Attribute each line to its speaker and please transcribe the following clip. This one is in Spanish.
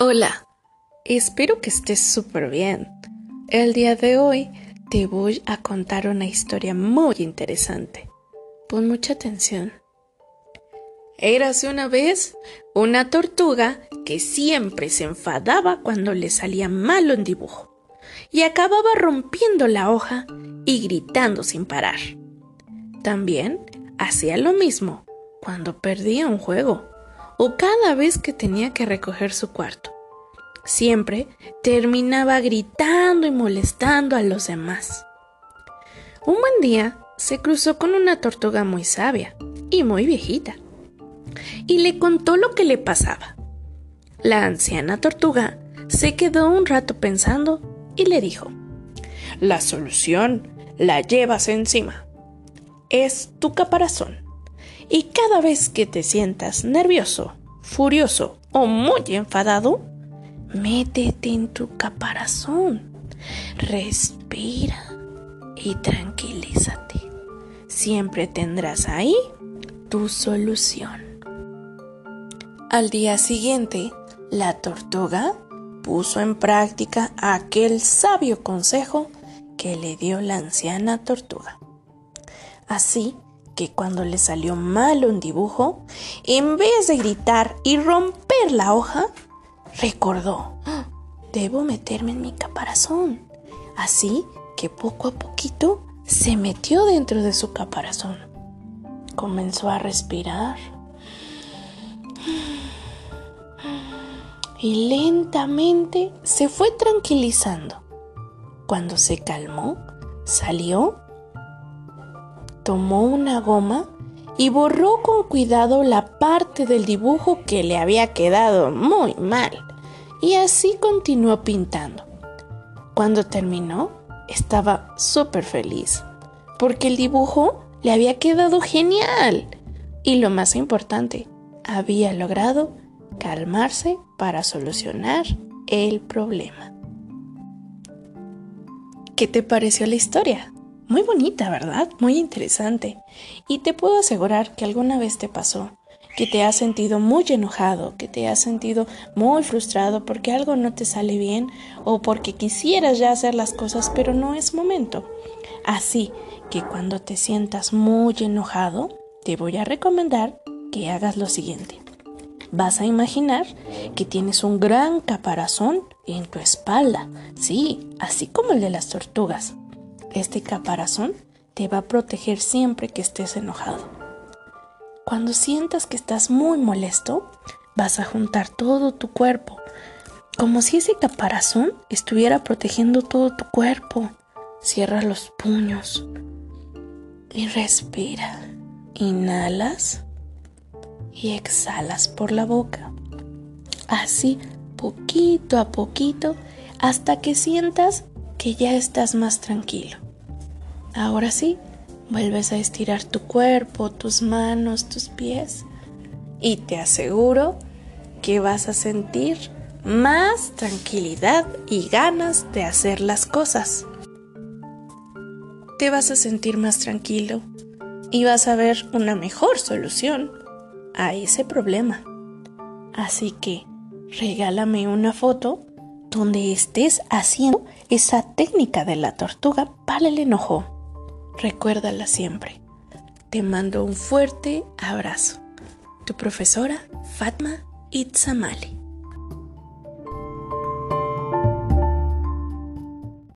Speaker 1: Hola, espero que estés súper bien. El día de hoy te voy a contar una historia muy interesante. Pon mucha atención. Érase una vez una tortuga que siempre se enfadaba cuando le salía malo un dibujo y acababa rompiendo la hoja y gritando sin parar. También hacía lo mismo cuando perdía un juego o cada vez que tenía que recoger su cuarto. Siempre terminaba gritando y molestando a los demás. Un buen día se cruzó con una tortuga muy sabia y muy viejita y le contó lo que le pasaba. La anciana tortuga se quedó un rato pensando y le dijo, La solución la llevas encima. Es tu caparazón y cada vez que te sientas nervioso, furioso o muy enfadado, métete en tu caparazón, respira y tranquilízate. Siempre tendrás ahí tu solución. Al día siguiente, la tortuga puso en práctica aquel sabio consejo que le dio la anciana tortuga. Así que cuando le salió mal un dibujo, en vez de gritar y romper la hoja, recordó, ah, debo meterme en mi caparazón. Así que poco a poquito se metió dentro de su caparazón. Comenzó a respirar. Y lentamente se fue tranquilizando. Cuando se calmó, salió tomó una goma y borró con cuidado la parte del dibujo que le había quedado muy mal. Y así continuó pintando. Cuando terminó, estaba súper feliz, porque el dibujo le había quedado genial. Y lo más importante, había logrado calmarse para solucionar el problema. ¿Qué te pareció la historia? Muy bonita, ¿verdad? Muy interesante. Y te puedo asegurar que alguna vez te pasó que te has sentido muy enojado, que te has sentido muy frustrado porque algo no te sale bien o porque quisieras ya hacer las cosas pero no es momento. Así que cuando te sientas muy enojado, te voy a recomendar que hagas lo siguiente. Vas a imaginar que tienes un gran caparazón en tu espalda, sí, así como el de las tortugas. Este caparazón te va a proteger siempre que estés enojado. Cuando sientas que estás muy molesto, vas a juntar todo tu cuerpo, como si ese caparazón estuviera protegiendo todo tu cuerpo. Cierra los puños y respira. Inhalas y exhalas por la boca. Así, poquito a poquito, hasta que sientas que ya estás más tranquilo. Ahora sí, vuelves a estirar tu cuerpo, tus manos, tus pies y te aseguro que vas a sentir más tranquilidad y ganas de hacer las cosas. Te vas a sentir más tranquilo y vas a ver una mejor solución a ese problema. Así que regálame una foto donde estés haciendo esa técnica de la tortuga para el enojo. Recuérdala siempre. Te mando un fuerte abrazo. Tu profesora Fatma Itzamali.